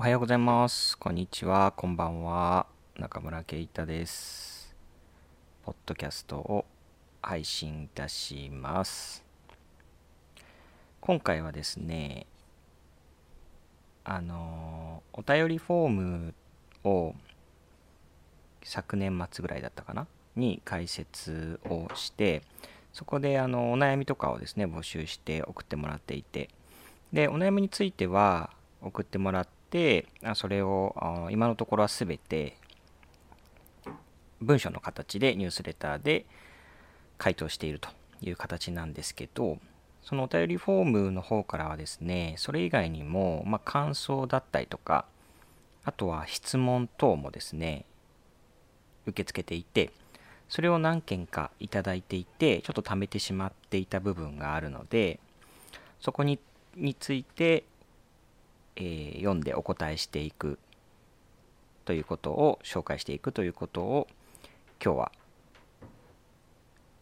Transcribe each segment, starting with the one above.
おはようございます。こんにちは。こんばんは。中村圭太です。ポッドキャストを配信いたします。今回はですね、あの、お便りフォームを昨年末ぐらいだったかな？に解説をして、そこであのお悩みとかをですね、募集して送ってもらっていて、で、お悩みについては送ってもらって、あそれをあ今のところはすべて文章の形でニュースレターで回答しているという形なんですけど、そのお便りフォームの方からはですね、それ以外にも、まあ、感想だったりとか、あとは質問等もですね、受け付けていて、それを何件かいただいていて、ちょっと貯めてしまっていた部分があるので、そこにについて、えー読んでお答えしていくということを紹介していくということを今日は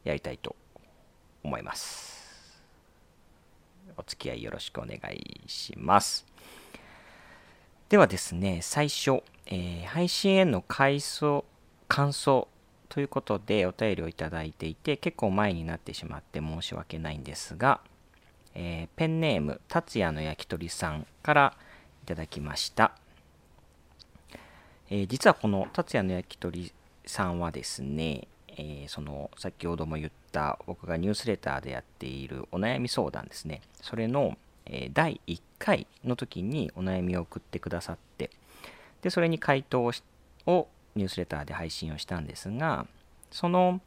やりたいと思います。お付き合いよろしくお願いします。ではですね、最初、えー配信への回想感想ということでお便りをいただいていて、結構前になってしまって申し訳ないんですが、えーペンネーム達也の焼き鳥さんからただきました、えー実はこの達也の焼き鳥さんはですね、えーその先ほども言った僕がニュースレターでやっているお悩み相談ですねそれの、えー第1回の時にお悩みを送ってくださってでそれに回答ををニュースレターで配信をしたんですがその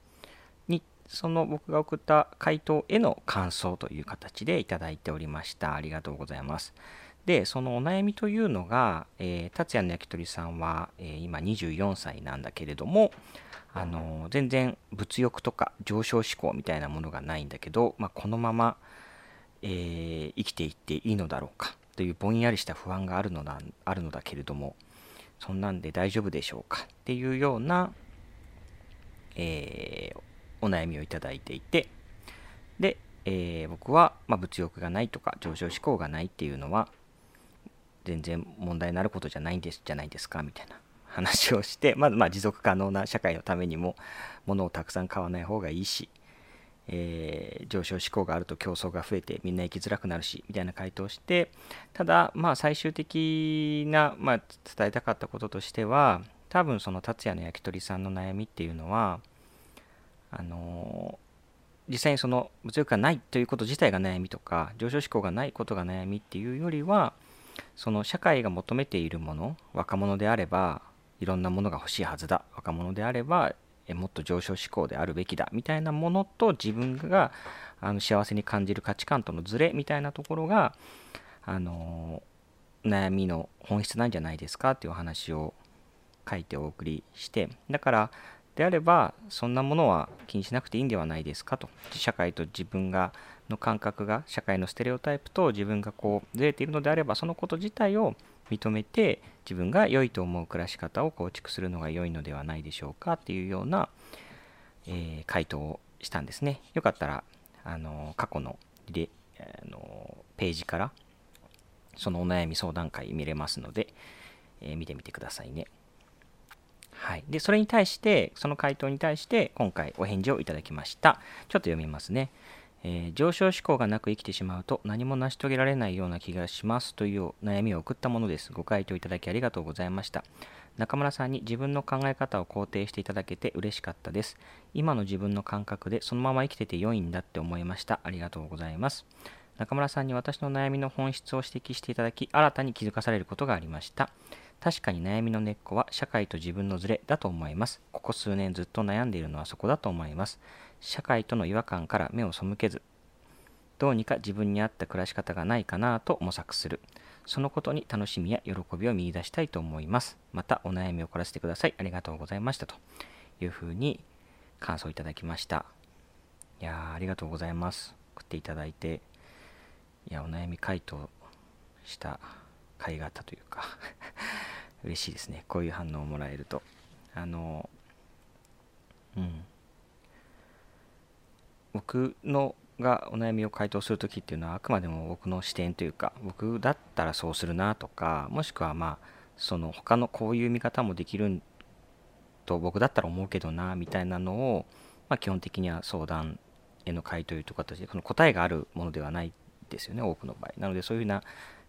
にその僕が送った回答への感想という形でいただいておりました。ありがとうございます。で、そのお悩みというのが、えー達也の焼き鳥さんは、えー今24歳なんだけれども、あの全然物欲とか上昇志向みたいなものがないんだけど、まあ、このまま、えー生きていっていいのだろうかというぼんやりした不安があるのだあるのだけれども、そんなんで大丈夫でしょうかっていうような、えーお悩みをいただいていてで、えー僕は、まあ、物欲がないとか上昇志向がないっていうのは全然問題になることじゃないんですじゃないですかみたいな話をしてまずま持続可能な社会のためにも物をたくさん買わない方がいいし、えー上昇志向があると競争が増えてみんな生きづらくなるしみたいな回答をしてただまあ最終的な、まあ、伝えたかったこととしては多分その達也の焼き鳥さんの悩みっていうのはあの実際にその物欲がないということ自体が悩みとか上昇志向がないことが悩みっていうよりはその社会が求めているもの若者であればいろんなものが欲しいはずだ。若者であればもっと上昇志向であるべきだ。みたいなものと自分があの幸せに感じる価値観とのズレみたいなところがあの悩みの本質なんじゃないですか？っていうお話を書いてお送りして。だからであればそんなものは気にしなくていいんではないですか？と。社会と自分がの感覚が社会のステレオタイプと自分がこうずれているのであればそのこと自体を認めて自分が良いと思う暮らし方を構築するのが良いのではないでしょうかっていうような、えー回答をしたんですね。よかったらあの過去のリレあのページからそのお悩み相談会見れますので、えー見てみてくださいね。はい、でそれに対してその回答に対して今回お返事をいただきました。ちょっと読みますね、えー上昇志向がなく生きてしまうと何も成し遂げられないような気がしますという悩みを送ったものです。ご回答いただきありがとうございました。中村さんに自分の考え方を肯定していただけて嬉しかったです。今の自分の感覚でそのまま生きてて良いんだって思いました。ありがとうございます。中村さんに私の悩みの本質を指摘していただき新たに気づかされることがありました。確かに悩みの根っこは社会と自分のズレだと思います。ここ数年ずっと悩んでいるのはそこだと思います。社会との違和感から目を背けず、どうにか自分に合った暮らし方がないかなと模索する。そのことに楽しみや喜びを見出したいと思います。またお悩みを凝らせてください。ありがとうございました。というふうに感想いただきました。いや、ありがとうございます。送っていただいて、いや、お悩み回答した甲斐があったというか 嬉しいですねこういう反応をもらえるとあのうん僕のがお悩みを回答する時っていうのはあくまでも僕の視点というか僕だったらそうするなとかもしくはまあその他のこういう見方もできると僕だったら思うけどなみたいなのを、まあ、基本的には相談への回答という形でこの答えがあるものではないですよね多くの場合。なのでそういうふうな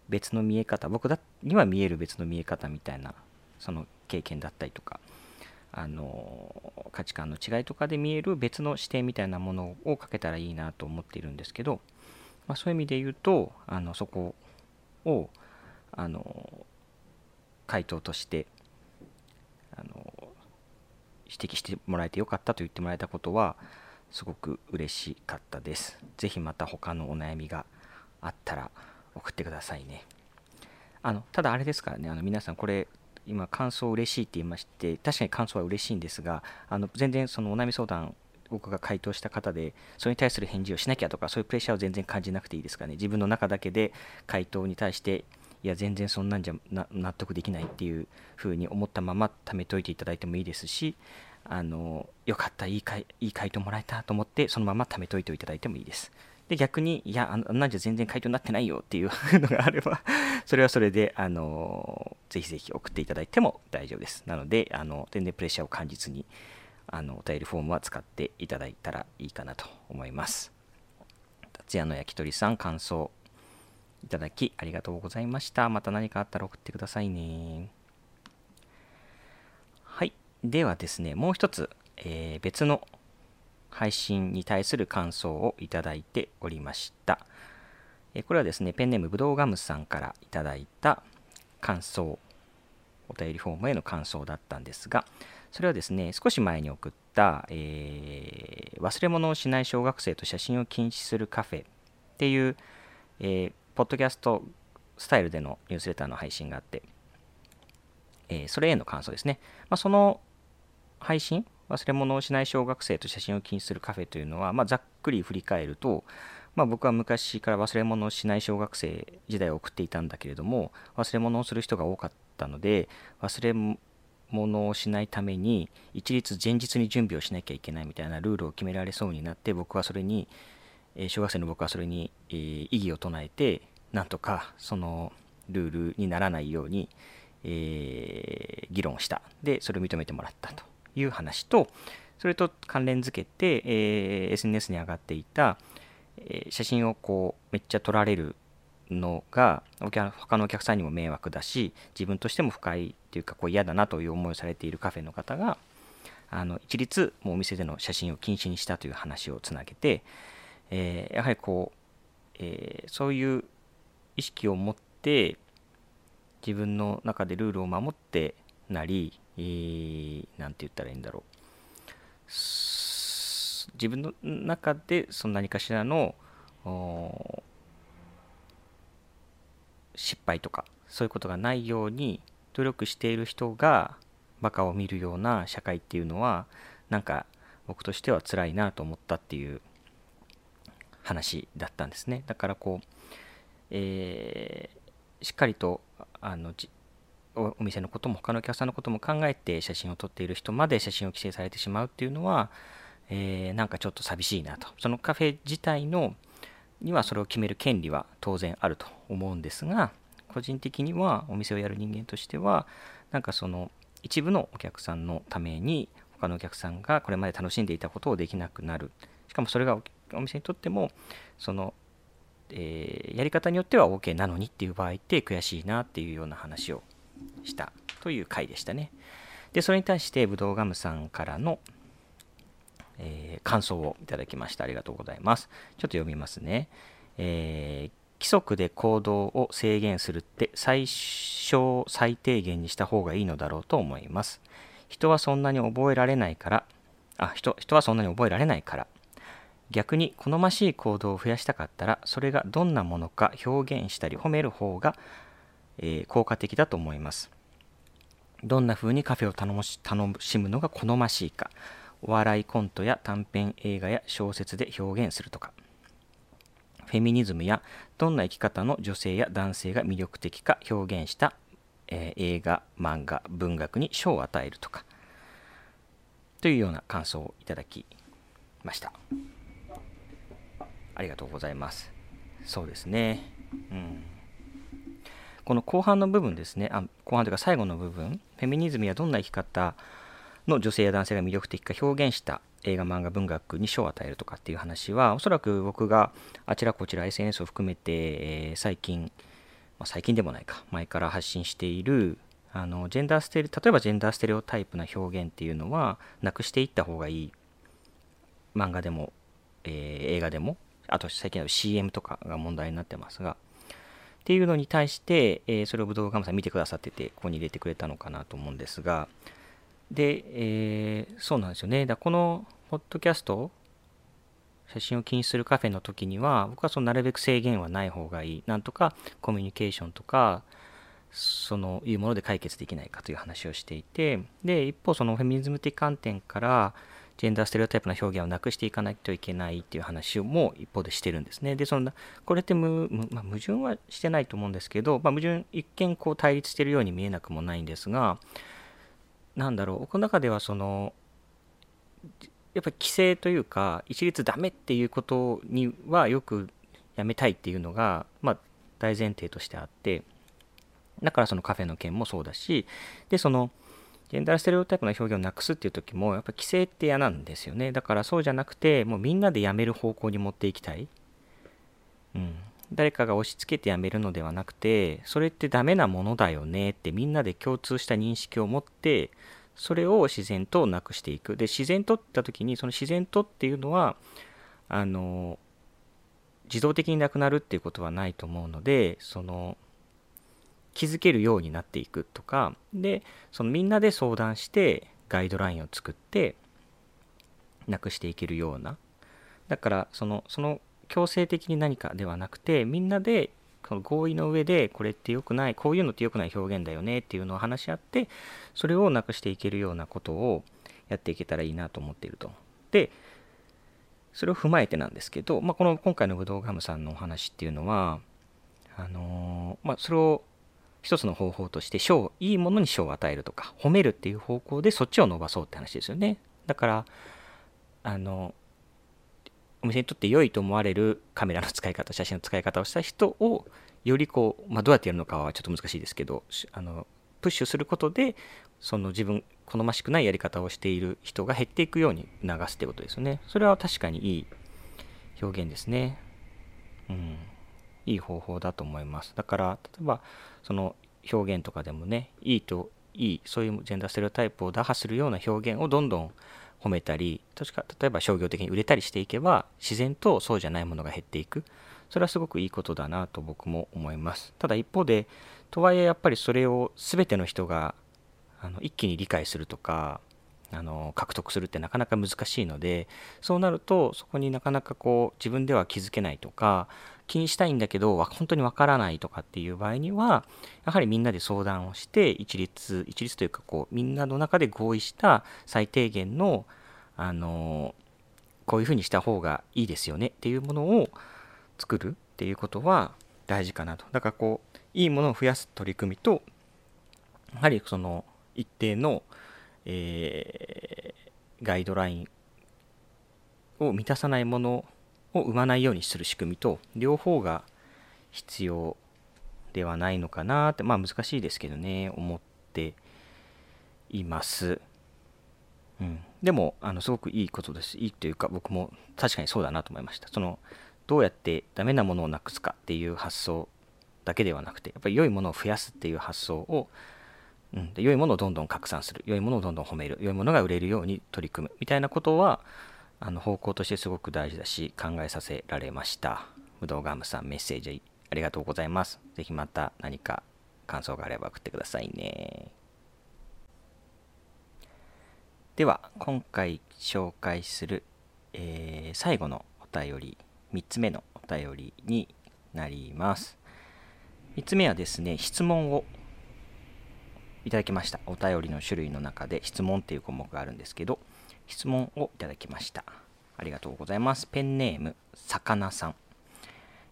別の見え方僕には見える別の見え方みたいなその経験だったりとかあの価値観の違いとかで見える別の視点みたいなものをかけたらいいなと思っているんですけど、まあ、そういう意味で言うとあのそこをあの回答としてあの指摘してもらえてよかったと言ってもらえたことはすごく嬉しかったです。ぜひまた他のお悩みがあったら送ってくださいね。あのただあれですからね、あの皆さんこれ今感想嬉しいって言いまして確かに感想は嬉しいんですがあの全然そのお悩み相談僕が回答した方でそれに対する返事をしなきゃとかそういうプレッシャーを全然感じなくていいですかね。自分の中だけで回答に対していや全然そんなんじゃ納得できないっていうふうに思ったまま貯めといていただいてもいいですしあのよかったいいかいいい回答もらえたと思ってそのまま貯めといていただいてもいいです。で逆にいやあんなんじゃ全然回答になってないよっていうのがあれば それはそれであのぜひぜひ送っていただいても大丈夫です。なのであの全然プレッシャーを感じずにあのお便りフォームは使っていただいたらいいかなと思います。達也の焼き鳥さん感想いただきありがとうございました。また何かあったら送ってくださいね。はい。ではですねもう一つ、えー、別の配信に対する感想をいただいておりました。これはですね、ペンネームぶどうガムさんからいただいた感想、お便りフォームへの感想だったんですが、それはですね、少し前に送った、えー、忘れ物をしない小学生と写真を禁止するカフェっていう、えー、ポッドキャストスタイルでのニュースレターの配信があって、えー、それへの感想ですね。まあ、その配信、忘れ物をしない小学生と写真を禁止するカフェというのは、まあ、ざっくり振り返ると、まあ、僕は昔から忘れ物をしない小学生時代を送っていたんだけれども忘れ物をする人が多かったので忘れ物をしないために一律前日に準備をしなきゃいけないみたいなルールを決められそうになって僕はそれに小学生の僕はそれに異議を唱えてなんとかそのルールにならないように、えー、議論した。でそれを認めてもらったと。いう話と、それと関連づけて、えー、SNS に上がっていた、えー、写真をこうめっちゃ撮られるのが他のお客さんにも迷惑だし自分としても不快っていうかこう嫌だなという思いをされているカフェの方があの一律もうお店での写真を禁止にしたという話をつなげて、えー、やはりこう、えー、そういう意識を持って自分の中でルールを守ってなり、えー、て言ったらいいんだろう。自分の中でその何かしらの失敗とかそういうことがないように努力している人がバカを見るような社会っていうのはなんか僕としては辛いなと思ったっていう話だったんですね。だからこう、えー、しっかりとあのお店のことも他のお客さんのことも考えて写真を撮っている人まで写真を規制されてしまうっていうのは、えー、なんかちょっと寂しいなと。そのカフェ自体のにはそれを決める権利は当然あると思うんですが個人的にはお店をやる人間としてはなんかその一部のお客さんのために他のお客さんがこれまで楽しんでいたことをできなくなる。しかもそれがお店にとってもその、えー、やり方によっては OK なのにっていう場合って悔しいなっていうような話をしたという回でしたね。で、それに対してブドウガムさんからの、えー、感想をいただきました。ありがとうございます。ちょっと読みますね。えー、規則で行動を制限するって最小最低限にした方がいいのだろうと思います。人はそんなに覚えられないから、あ、人人はそんなに覚えられないから。逆に好ましい行動を増やしたかったら、それがどんなものか表現したり褒める方がえー、効果的だと思います。どんな風にカフェを楽し楽しむのが好ましいか、お笑いコントや短編映画や小説で表現するとか、フェミニズムやどんな生き方の女性や男性が魅力的か表現した、えー、映画、漫画、文学に賞を与えるとか、というような感想をいただきました。ありがとうございます。そうですね。うん。この後半の部分ですね。あ後半というか最後の部分。フェミニズムやどんな生き方の女性や男性が魅力的か表現した映画漫画文学に賞を与えるとかっていう話はおそらく僕があちらこちら SNS を含めて、えー、最近、まあ、最近でもないか前から発信しているあのジェンダーステレ例えばジェンダーステレオタイプな表現っていうのはなくしていった方がいい漫画でも、えー、映画でもあと最近の CM とかが問題になってますがっていうのに対して、え、それを武道館さん見てくださっててここに入れてくれたのかなと思うんですが。で、えー、そうなんですよね。だこのポッドキャスト写真を禁止するカフェの時には僕はそのなるべく制限はない方がいい。なんとかコミュニケーションとかそのいうもので解決できないかという話をしていて。で一方そのフェミニズム的観点からジェンダーステレオタイプな表現をなくしていかないといけないっていう話をも一方でしてるんですね。で、そんな、これって無,、まあ、矛盾はしてないと思うんですけど、まあ、矛盾、一見こう対立してるように見えなくもないんですが、なんだろう、僕の中ではその、やっぱり規制というか、一律ダメっていうことにはよくやめたいっていうのが、まあ、大前提としてあって、だからそのカフェの件もそうだし、で、その、ジェンダーステレオタイプの表現をなくすっていう時も、やっぱ規制って嫌なんですよね。だからそうじゃなくて、もうみんなでやめる方向に持っていきたい。うん。誰かが押し付けてやめるのではなくて、それってダメなものだよねってみんなで共通した認識を持って、それを自然となくしていく。で、自然とって言った時に、その自然とっていうのは、あの、自動的になくなるっていうことはないと思うので、その、気づけるようになっていくとかでそのみんなで相談してガイドラインを作ってなくしていけるようなだからそのその強制的に何かではなくてみんなでこの合意の上でこれって良くないこういうのって良くない表現だよねっていうのを話し合ってそれをなくしていけるようなことをやっていけたらいいなと思っていると。でそれを踏まえてなんですけど、まあ、この今回のブドウガムさんのお話っていうのはあのー、まあ、それを一つの方法として賞いいものに賞を与えるとか褒めるっていう方向でそっちを伸ばそうって話ですよね。だからあのお店にとって良いと思われるカメラの使い方写真の使い方をした人をよりこう、まあ、どうやってやるのかはちょっと難しいですけどあのプッシュすることでその自分好ましくないやり方をしている人が減っていくように促すってことですよね。それは確かにいい表現ですね。うん。いい方法だと思います。だから例えばその表現とかでもねいいといいそういうジェンダーステレオタイプを打破するような表現をどんどん褒めたり確か例えば商業的に売れたりしていけば自然とそうじゃないものが減っていく。それはすごくいいことだなと僕も思います。ただ一方でとはいえやっぱりそれを全ての人があの一気に理解するとかあの獲得するってなかなか難しいのでそうなるとそこになかなかこう自分では気づけないとか気にしたいんだけど本当にわからないとかっていう場合にはやはりみんなで相談をして一律一律というかこうみんなの中で合意した最低限のあのこういうふうにした方がいいですよねっていうものを作るっていうことは大事かなと。だからこういいものを増やす取り組みとやはりその一定の、えー、ガイドラインを満たさないものを生まないようにする仕組みと両方が必要ではないのかなってまあ難しいですけどね思っています。うん、でもあのすごくいいことです。いいというか僕も確かにそうだなと思いました。そのどうやってダメなものをなくすかっていう発想だけではなくてやっぱり良いものを増やすっていう発想を、うん、で良いものをどんどん拡散する。良いものをどんどん褒める。良いものが売れるように取り組む。みたいなことはあの方向としてすごく大事だし考えさせられました。武道ガムさんメッセージありがとうございます。是非また何か感想があれば送ってくださいね。では今回紹介する、えー、最後のお便り3つ目のお便りになります。3つ目はですね質問をいただきました。お便りの種類の中で質問っていう項目があるんですけど質問をいただきました。ありがとうございます。ペンネーム、さかなさん。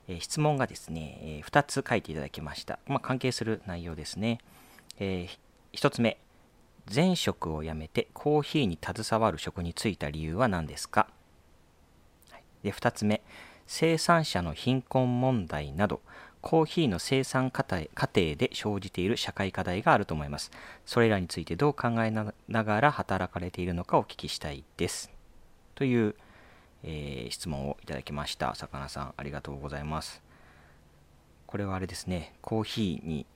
えー、質問がですね、えー、2つ書いていただきました。まあ、関係する内容ですね。えー、1つ目、前職を辞めてコーヒーに携わる職に就いた理由は何ですか、はい、で2つ目、生産者の貧困問題などコーヒーの生産過程で生じている社会課題があると思います。それらについてどう考えながら働かれているのかお聞きしたいです。という、えー、質問をいただきました。魚さん、ありがとうございます。これはあれですね、コーヒーに、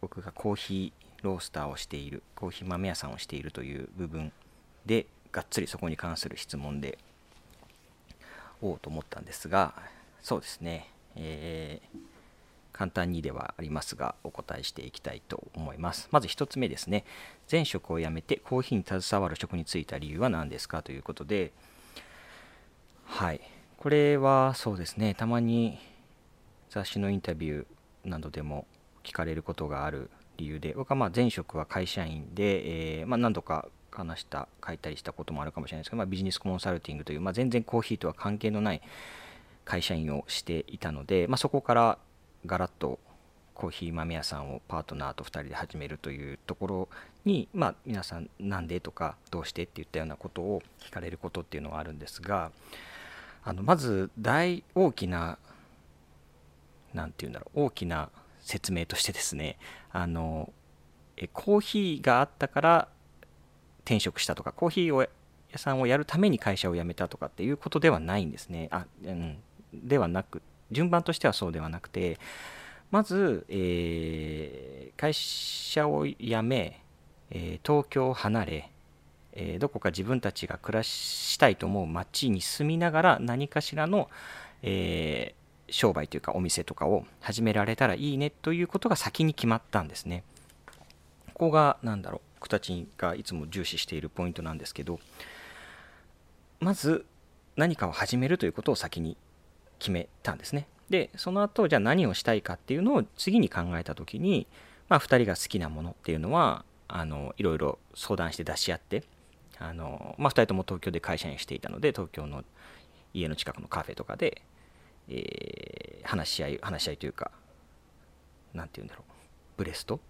僕がコーヒーロースターをしている、コーヒー豆屋さんをしているという部分で、がっつりそこに関する質問で、おうと思ったんですが、そうですね、えー簡単にではありますがお答えしていきたいと思います。まず1つ目ですね。前職を辞めてコーヒーに携わる職に就いた理由は何ですか？ということで。はい。これはそうですね。たまに雑誌のインタビューなどでも聞かれることがある理由で僕はま前職は会社員で、えー、まあ、何度か話した書いたりしたこともあるかもしれないですけど、まあ、ビジネスコンサルティングという、まあ、全然コーヒーとは関係のない会社員をしていたので、まあ、そこからガラッとコーヒー豆屋さんをパートナーと2人で始めるというところに、まあ、皆さんなんでとかどうしてっていったようなことを聞かれることっていうのはあるんですがあのまず大大きな何て言うんだろう大きな説明としてですねあのえコーヒーがあったから転職したとかコーヒーを屋さんをやるために会社を辞めたとかっていうことではないんですね。あ、うん、ではなく順番としてはそうではなくてまず、えー、会社を辞め、えー、東京を離れ、えー、どこか自分たちが暮らしたいと思う町に住みながら何かしらの、え商売というかお店とかを始められたらいいねということが先に決まったんですね。ここが何だろう僕たちがいつも重視しているポイントなんですけどまず何かを始めるということを先に決めたんですね。で、その後、じゃあ何をしたいかっていうのを次に考えた時に、まあ、2人が好きなものっていうのは、あのいろいろ相談して出し合って、あのまあ、2人とも東京で会社員していたので、東京の家の近くのカフェとかで、えー、話し合い、話し合いというか、何て言うんだろう、ブレスト？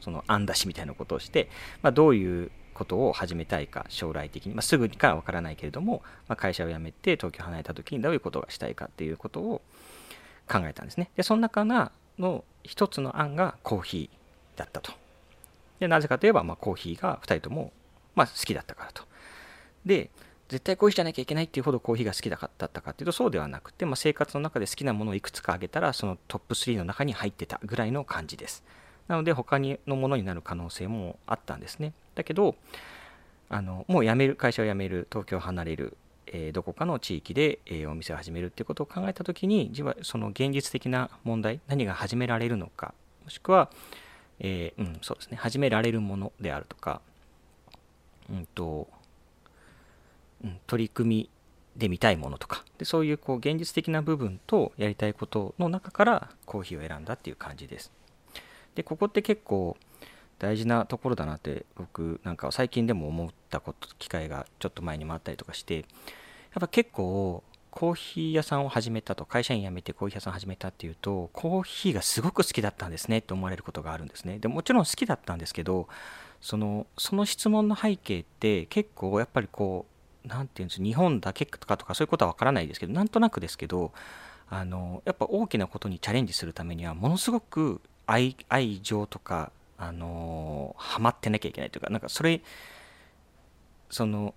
その案出しみたいなことをして、まあ、どういうことを始めたいか将来的に、まあ、すぐにかは分からないけれども、まあ、会社を辞めて東京離れた時にどういうことがしたいかっていうことを考えたんですね。でその中の一つの案がコーヒーだったと。でなぜかといえば、まあ、コーヒーが2人とも、まあ、好きだったからと。で絶対コーヒーじゃなきゃいけないっていうほどコーヒーが好きだったかっていうとそうではなくて、まあ、生活の中で好きなものをいくつか挙げたらそのトップ3の中に入ってたぐらいの感じです。なので他にのものになる可能性もあったんですね。だけどあのもう辞める会社を辞める東京を離れる、えー、どこかの地域で、えー、お店を始めるっていうことを考えた時に自はその現実的な問題何が始められるのかもしくは、えー、うん、そうですね始められるものであるとか、うんとうん、取り組みで見たいものとかでそういうこう現実的な部分とやりたいことの中からコーヒーを選んだっていう感じです。でここって結構大事なところだなって僕なんか最近でも思ったこと機会がちょっと前にもあったりとかしてやっぱ結構コーヒー屋さんを始めたと会社員辞めてコーヒー屋さん始めたっていうとコーヒーがすごく好きだったんですねって思われることがあるんですね。でもちろん好きだったんですけどそのその質問の背景って結構やっぱりこう何て言うんです日本だけとかとかそういうことはわからないですけどなんとなくですけどあのやっぱ大きなことにチャレンジするためにはものすごく愛愛情とかあのー、ハマってなきゃいけないというか、なんかそれ、その、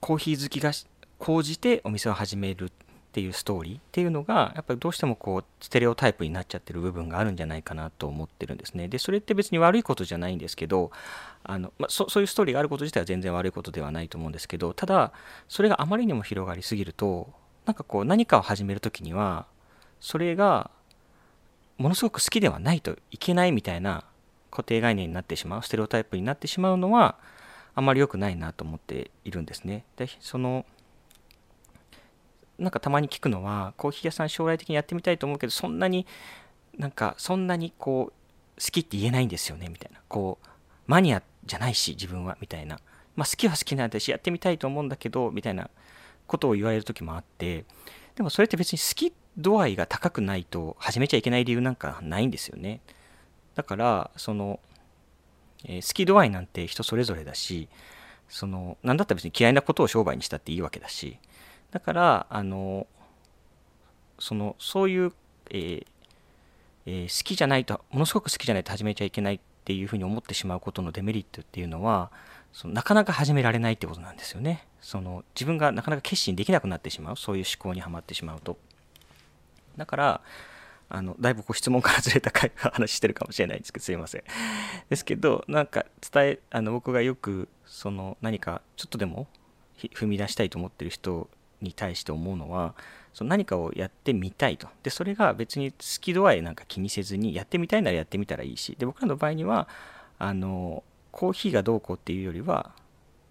コーヒー好きが高じてお店を始めるっていうストーリーっていうのが、やっぱりどうしてもこう、ステレオタイプになっちゃってる部分があるんじゃないかなと思ってるんですね。で、それって別に悪いことじゃないんですけど、あのまあ、そういうストーリーがあること自体は全然悪いことではないと思うんですけど、ただ、それがあまりにも広がりすぎると、なんかこう、何かを始めるときには、それがものすごく好きではないといけないみたいな固定概念になってしまうステレオタイプになってしまうのはあんまり良くないなと思っているんですね。でそのなんかたまに聞くのはコーヒー屋さん将来的にやってみたいと思うけどそんなになんかそんなにこう好きって言えないんですよねみたいなこうマニアじゃないし自分はみたいな、まあ、好きは好きなんだしやってみたいと思うんだけどみたいなことを言われる時もあってでもそれって別に好きって度合いが高くないと始めちゃいけない理由なんかないんですよね。だからその、えー、好き度合いなんて人それぞれだしその何だったら別に嫌いなことを商売にしたっていいわけだしだからあのそのそういう、えーえー、好きじゃないとものすごく好きじゃないと始めちゃいけないっていうふうに思ってしまうことのデメリットっていうのはそのなかなか始められないってことなんですよね。その自分がなかなか決心できなくなってしまう。そういう思考にはまってしまうと。だからあのだいぶこう質問からずれた話してるかもしれないんですけどすいません。ですけどなんか伝えあの僕がよくその何かちょっとでも踏み出したいと思ってる人に対して思うのはその何かをやってみたいと。でそれが別に好き度合いなんか気にせずにやってみたいならやってみたらいいし。で僕らの場合にはあのコーヒーがどうこうっていうよりは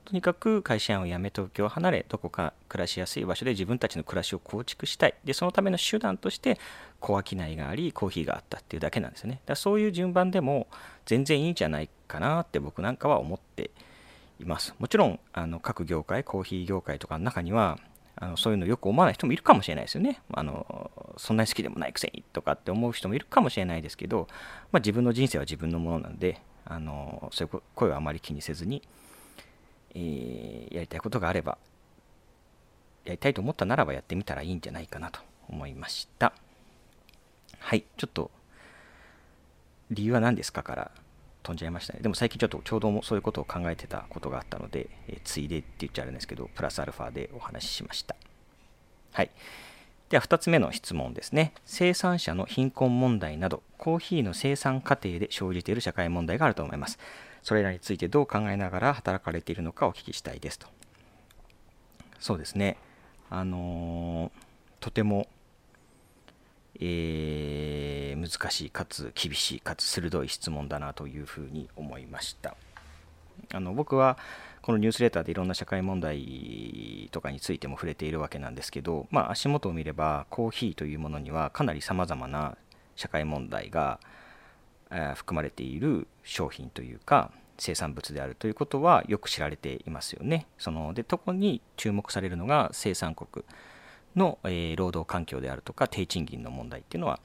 とにかく会社員を辞め東京を離れどこか暮らしやすい場所で自分たちの暮らしを構築したい。でそのための手段として小商いがありコーヒーがあったっていうだけなんですよね。だそういう順番でも全然いいんじゃないかなって僕なんかは思っています。もちろんあの各業界コーヒー業界とかの中にはあのそういうのよく思わない人もいるかもしれないですよね。あのそんなに好きでもないくせにとかって思う人もいるかもしれないですけど、まあ、自分の人生は自分のものなんであのそういう声はあまり気にせずにえー、やりたいことがあれば、やりたいと思ったならばやってみたらいいんじゃないかなと思いました。はい、ちょっと、理由は何ですかから飛んじゃいましたね。でも最近ちょっとちょうどそういうことを考えてたことがあったので、えー、ついでって言っちゃあるんですけど、プラスアルファでお話ししました。はい。では2つ目の質問ですね。生産者の貧困問題など、コーヒーの生産過程で生じている社会問題があると思います。それらについてどう考えながら働かれているのかお聞きしたいですと。そうですね。あのー、とても、えー、難しいかつ厳しいかつ鋭い質問だなというふうに思いました。あの僕はこのニュースレターでいろんな社会問題とかについても触れているわけなんですけど、まあ、足元を見ればコーヒーというものにはかなりさまざまな社会問題が含まれている商品というか生産物であるということはよく知られていますよね。そので特に注目されるのが生産国の、えー、労働環境であるとか低賃金の問題っていうのは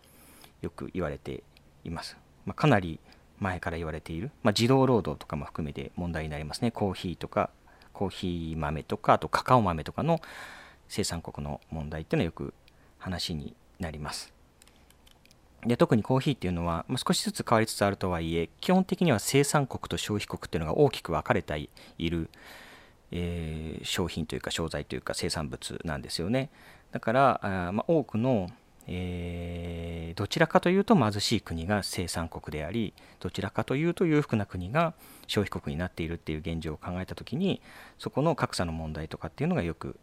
よく言われています。まあ、かなり前から言われている、まあ、児童労働とかも含めて問題になりますね。コーヒーとかコーヒー豆とかあとカカオ豆とかの生産国の問題っていうのはよく話になります。で特にコーヒーっていうのは、まあ、少しずつ変わりつつあるとはいえ基本的には生産国と消費国っていうのが大きく分かれている、えー、商品というか商材というか生産物なんですよね。だからあ、まあ、多くの、えー、どちらかというと貧しい国が生産国でありどちらかというと裕福な国が消費国になっているっていう現状を考えた時にそこの格差の問題とかっていうのがよく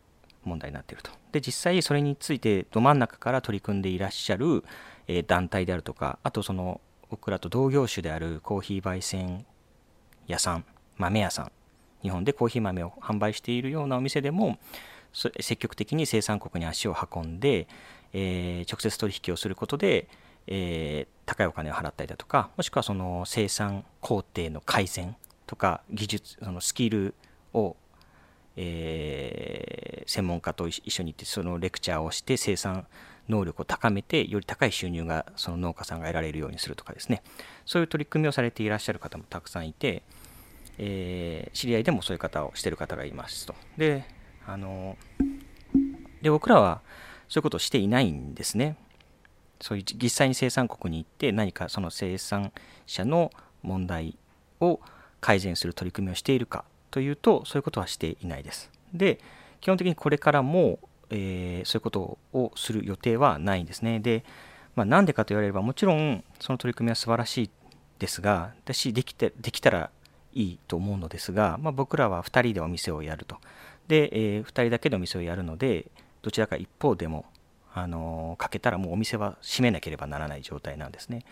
問題になっていると。で実際それについてど真ん中から取り組んでいらっしゃるえ団体であるとかあとその僕らと同業種であるコーヒー焙煎屋さん豆屋さん日本でコーヒー豆を販売しているようなお店でも積極的に生産国に足を運んで、えー、直接取引をすることで、えー、高いお金を払ったりだとかもしくはその生産工程の改善とか技術そのスキルを、えー、専門家と一緒に行ってそのレクチャーをして生産能力を高めてより高い収入がその農家さんが得られるようにするとかですね。そういう取り組みをされていらっしゃる方もたくさんいて、えー、知り合いでもそういう方をしてる方がいますと。であので僕らはそういうことをしていないんですね。そういう実際に生産国に行って何かその生産者の問題を改善する取り組みをしているか。というとそういうことはしていないですで基本的にこれからもえー、そういうことをする予定はないんですね。で、まあ、なんでかと言われれば、もちろんその取り組みは素晴らしいですが、私できてできたらいいと思うのですが、まあ、僕らは2人でお店をやると。で、えー、2人だけでお店をやるので、どちらか一方でも、あのー、かけたらもうお店は閉めなければならない状態なんですね。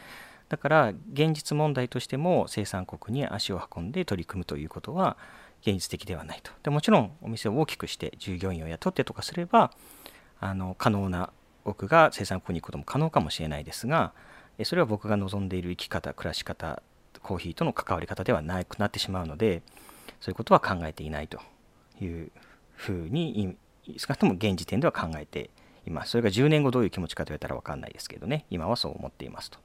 だから現実問題としても生産国に足を運んで取り組むということは現実的ではないと。でもちろんお店を大きくして従業員を雇ってとかすればあの可能な僕が生産国に行くことも可能かもしれないですがそれは僕が望んでいる生き方暮らし方コーヒーとの関わり方ではなくなってしまうのでそういうことは考えていないというふうに少なくとも現時点では考えています。それが10年後どういう気持ちかと言われたら分かんないですけどね。今はそう思っていますと。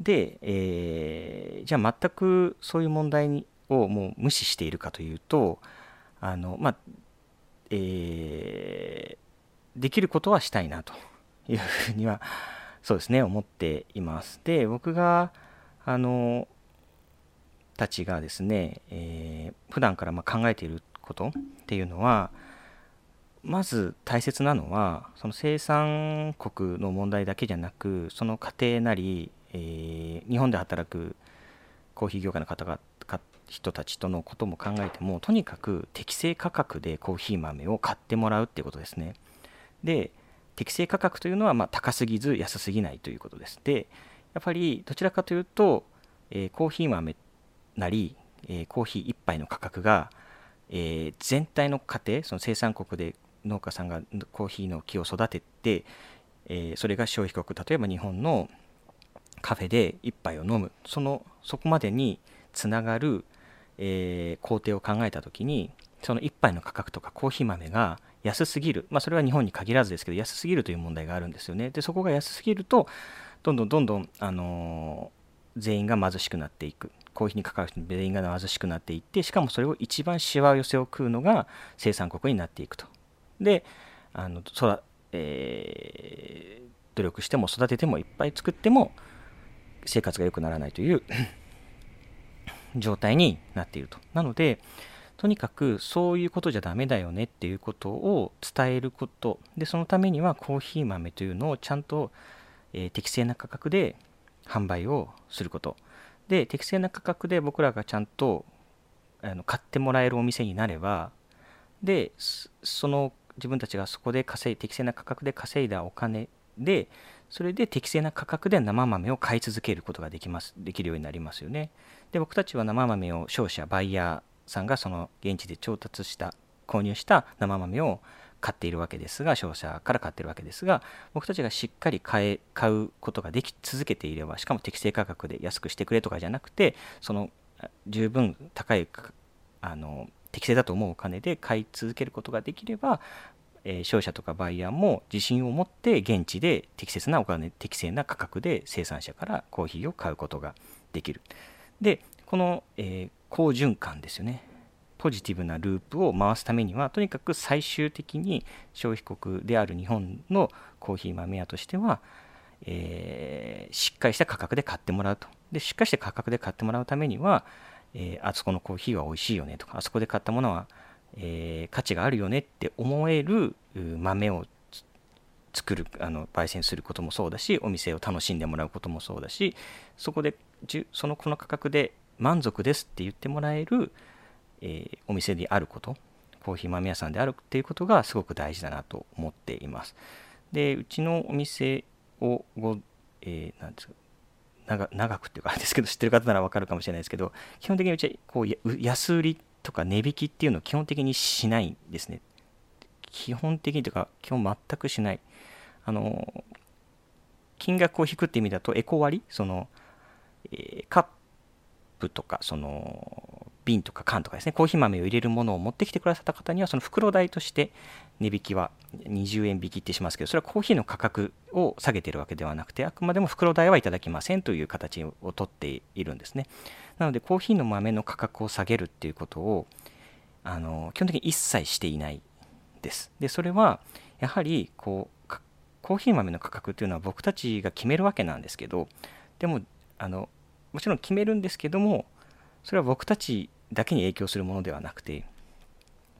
で、えー、じゃあ全くそういう問題にをもう無視しているかというとあの、まあえー、できることはしたいなというふうにはそうですね思っています。で僕があのたちがですね、えー、普段からま考えていることっていうのはまず大切なのはその生産国の問題だけじゃなくその家庭なり、えー、日本で働くコーヒー業界の方が人たちとのことも考えてもとにかく適正価格でコーヒー豆を買ってもらうってことですね。で適正価格というのはま高すぎず安すぎないということですでやっぱりどちらかというと、えー、コーヒー豆なり、えー、コーヒー1杯の価格が、えー、全体の家庭その生産国で農家さんがコーヒーの木を育てて、えそれが消費国例えば日本のカフェで1杯を飲む。そのそこまでにつながる、え工程を考えた時にその1杯の価格とかコーヒー豆が安すぎる、まあ、それは日本に限らずですけど安すぎるという問題があるんですよね。でそこが安すぎるとどんどんどんどん、あのー、全員が貧しくなっていく。コーヒーに関わる人全員が貧しくなっていってしかもそれを一番しわ寄せを食うのが生産国になっていくと。であのそえー、努力しても育ててもいっぱい作っても生活が良くならないという状態になっていると。なのでとにかくそういうことじゃダメだよねっていうことを伝えること。でそのためにはコーヒー豆というのをちゃんと、えー、適正な価格で販売をすること。で適正な価格で僕らがちゃんとあの買ってもらえるお店になればでその自分たちがそこで稼い適正な価格で稼いだお金でそれで適正な価格で生豆を買い続けることができますできるようになりますよね。で僕たちは生豆を商社バイヤーさんがその現地で調達した購入した生豆を買っているわけですが商社から買っているわけですが僕たちがしっかり買え買うことができ続けていればしかも適正価格で安くしてくれとかじゃなくてその十分高いあの適正だと思うお金で買い続けることができれば、えー、商社とかバイヤーも自信を持って現地で適切なお金適正な価格で生産者からコーヒーを買うことができる。でこの、えー、好循環ですよね。ポジティブなループを回すためにはとにかく最終的に消費国である日本のコーヒー豆屋としては、えー、しっかりした価格で買ってもらうと。でしっかりした価格で買ってもらうためにはえー、あそこのコーヒーは美味しいよねとかあそこで買ったものは、えー、価値があるよねって思える豆を作るあの焙煎することもそうだしお店を楽しんでもらうこともそうだしそこでそのこの価格で満足ですって言ってもらえる、えー、お店であることコーヒー豆屋さんであるっていうことがすごく大事だなと思っています。でうちのお店をご、えー、ですか長長くっていうかあれですけど知ってる方ならわかるかもしれないですけど基本的にうちはこう安売りとか値引きっていうのを基本的にしないんですね。基本的にというか基本全くしない。あの金額を引くって意味だとエコ割その、えー、カップとかその瓶とか缶とかですねコーヒー豆を入れるものを持ってきてくださった方にはその袋代として値引きは20円引きってしますけどそれはコーヒーの価格を下げてるわけではなくてあくまでも袋代はいただきませんという形をとっているんですね。なのでコーヒーの豆の価格を下げるっていうことをあの基本的に一切していないです。でそれはやはりこうコーヒー豆の価格っていうのは僕たちが決めるわけなんですけどでもあのもちろん決めるんですけどもそれは僕たちだけに影響するものではなくて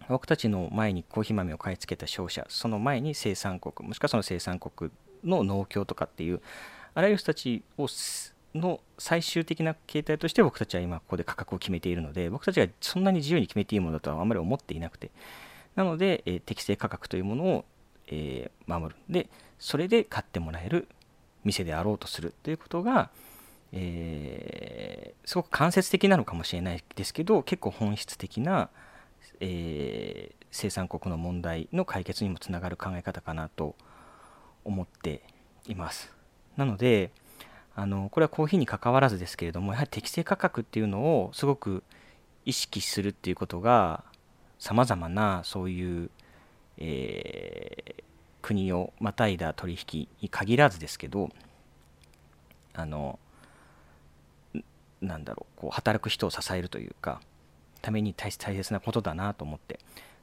僕たちの前にコーヒー豆を買い付けた商社その前に生産国もしくはその生産国の農協とかっていうあらゆる人たちをの最終的な形態として僕たちは今ここで価格を決めているので僕たちがそんなに自由に決めていいものだとはあまり思っていなくてなので、えー、適正価格というものを、えー、守る。でそれで買ってもらえる店であろうとするということが、えー、すごく間接的なのかもしれないですけど結構本質的な、えー、生産国の問題の解決にもつながる考え方かなと思っています。なのであのこれはコーヒーにかかわらずですけれどもやはり適正価格っていうのをすごく意識するっていうことがさまざまなそういう、えー、国をまたいだ取引に限らずですけどあのなんだろうこう働く人を支えるというかために大切なことだなと思って。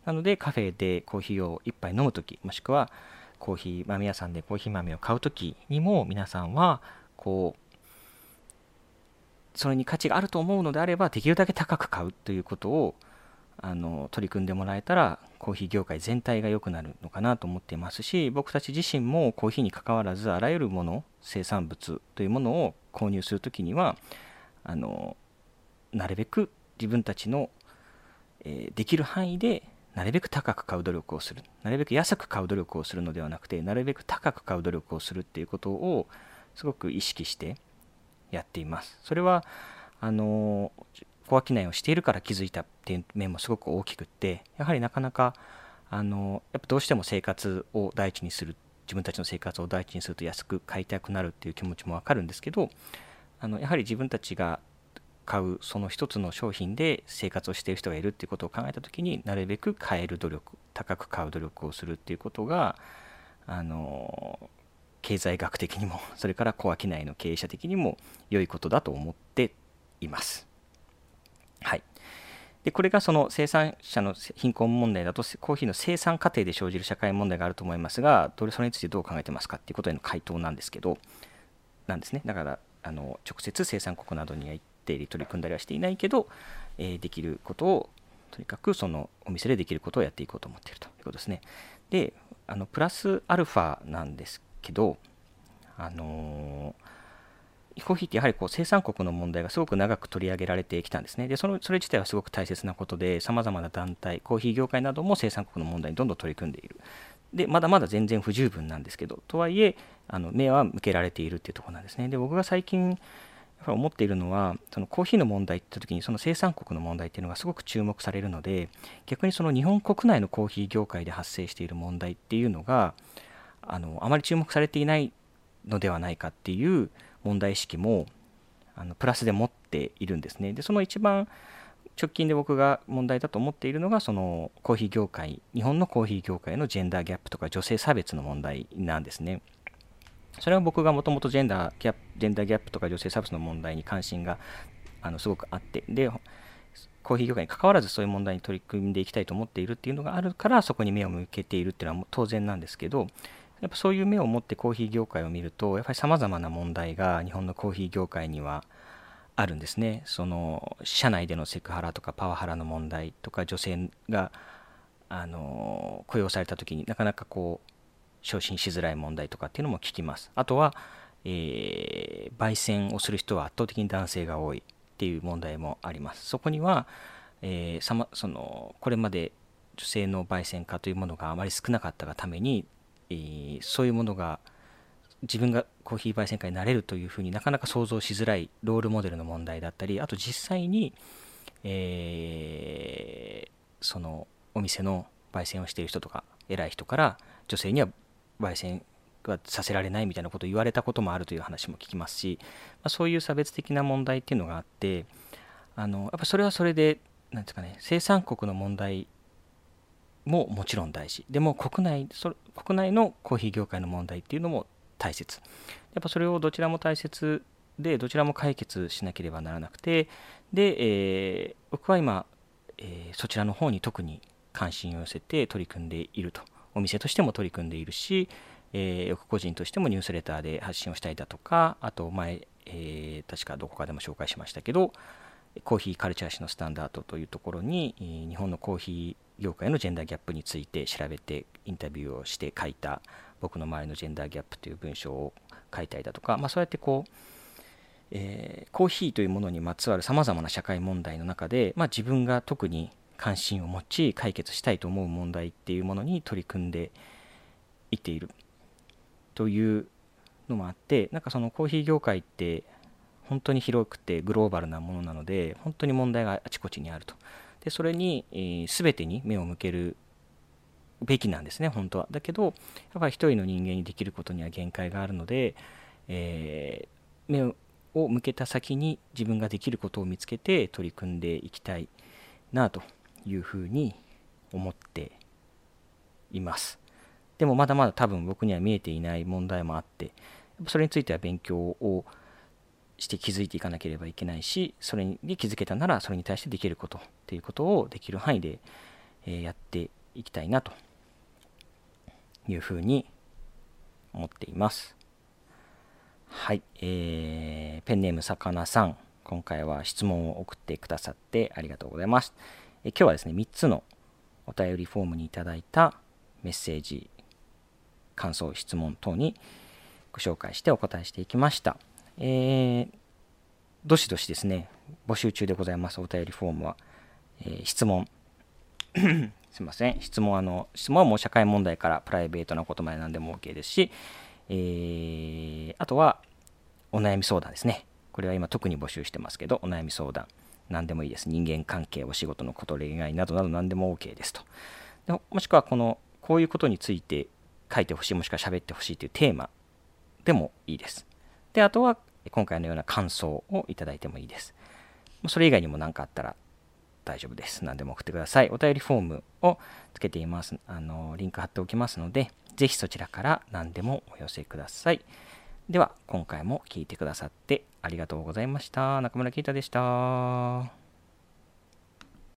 なのでカフェでコーヒーを1杯飲む時もしくはコーヒー豆屋さんでコーヒー豆を買う時にも皆さんはこうそれに価値があると思うのであればできるだけ高く買うということをあの取り組んでもらえたらコーヒー業界全体が良くなるのかなと思っていますし僕たち自身もコーヒーにかかわらずあらゆるもの生産物というものを購入する時にはあのなるべく自分たちの、えー、できる範囲でなるべく高く買う努力をする。なるべく安く買う努力をするのではなくてなるべく高く買う努力をするっていうことをすごく意識してやっています。それはあの小商いをしているから気づいたっていう面もすごく大きくってやはりなかなかあのやっぱどうしても生活を第一にする自分たちの生活を第一にすると安く買いたくなるっていう気持ちもわかるんですけどあのやはり自分たちが買うその一つの商品で生活をしている人がいるっていうことを考えた時になるべく買える努力高く買う努力をするっていうことがあの経済学的にもそれから小商いの経営者的にも良いことだと思っています。はい、でこれがその生産者の貧困問題だとコーヒーの生産過程で生じる社会問題があると思いますがどれそれについてどう考えてますかっていうことへの回答なんですけどなんですねだからあの直接生産国などには行定理取り組んだりはしていないけど、えー、できることをとにかくそのお店でできることをやっていこうと思っているということですね。で、あのプラスアルファなんですけど、あのー、コーヒーってやはりこう生産国の問題がすごく長く取り上げられてきたんですね。で、そのそれ自体はすごく大切なことで、さまざまな団体、コーヒー業界なども生産国の問題にどんどん取り組んでいる。で、まだまだ全然不十分なんですけど、とはいえ、あの目は向けられているっていうところなんですね。で、僕が最近やっぱ思っているのはそのコーヒーの問題って時にその生産国の問題っていうのがすごく注目されるので逆にその日本国内のコーヒー業界で発生している問題っていうのがあのあまり注目されていないのではないかっていう問題意識もあのプラスで持っているんですね。でその一番直近で僕が問題だと思っているのがそのコーヒー業界日本のコーヒー業界のジェンダーギャップとか女性差別の問題なんですね。それは僕がもともとジェンダーギャップジェンダーギャップとか女性差別の問題に関心があのすごくあってでコーヒー業界に関わらずそういう問題に取り組んでいきたいと思っているっていうのがあるからそこに目を向けているっていうのは当然なんですけどやっぱそういう目を持ってコーヒー業界を見るとやっぱりさまざまな問題が日本のコーヒー業界にはああるんですねその社内でのセクハラとかパワハラの問題とか女性があの雇用された時になかなかこう昇進しづらい問題とかっていうのも聞きます。あとは、えー、焙煎をする人は圧倒的に男性が多いっていう問題もあります。そこには、えー、さまそのこれまで女性の焙煎家というものがあまり少なかったがために、えー、そういうものが自分がコーヒー焙煎家になれるというふうになかなか想像しづらいロールモデルの問題だったりあと実際に、えー、そのお店の焙煎をしている人とか偉い人から女性には焙煎はさせられないみたいなことを言われたこともあるという話も聞きますし、まあ、そういう差別的な問題っていうのがあってあのやっぱそれはそれでなんですかね生産国の問題ももちろん大事。でも国内そ国内のコーヒー業界の問題っていうのも大切。やっぱそれをどちらも大切でどちらも解決しなければならなくてで、えー、僕は今、えー、そちらの方に特に関心を寄せて取り組んでいると。お店としても取り組んでいるし、えー、個人としてもニュースレターで発信をしたりだとか、あと前、えー、確かどこかでも紹介しましたけど、コーヒーカルチャー誌のスタンダードというところに、日本のコーヒー業界のジェンダーギャップについて調べてインタビューをして書いた僕の周りのジェンダーギャップという文章を書いたりだとか、まあ、そうやってこう、えー、コーヒーというものにまつわるさまざまな社会問題の中で、まあ、自分が特に関心を持ち解決したいと思う問題っていうものに取り組んでいっているというのもあってなんかそのコーヒー業界って本当に広くてグローバルなものなので本当に問題があちこちにあると。でそれに、えー、全てに目を向けるべきなんですね本当はだけどやっぱり一人の人間にできることには限界があるので、えー、目を向けた先に自分ができることを見つけて取り組んでいきたいなというふうに思っています。でもまだまだ多分僕には見えていない問題もあって、それについては勉強をして気づいていかなければいけないし、それに気づけたならそれに対してできることっていうことをできる範囲でえやっていきたいなというふうに思っています。はい、えー、ペンネームさかなさん、今回は質問を送ってくださってありがとうございます。え今日はですね、3つのお便りフォームにいただいたメッセージ、感想、質問等にご紹介してお答えしていきました。えー、どしどしですね、募集中でございます、お便りフォームは。えー、質問、すいません、質問あの、質問はもう社会問題からプライベートなことまで何でも OK ですし、えー、あとはお悩み相談ですね。これは今特に募集してますけど、お悩み相談、何でもいいです。人間関係、お仕事のこと、恋愛などなど何でも OK ですと。でもしくはこの、こういうことについて書いてほしい、もしくは喋ってほしいというテーマでもいいです。で、あとは今回のような感想をいただいてもいいです。それ以外にも何かあったら大丈夫です。何でも送ってください。お便りフォームをつけています。あの、リンク貼っておきますので、ぜひそちらから何でもお寄せください。では、今回も聴いてくださってありがとうございました。中村啓太でした。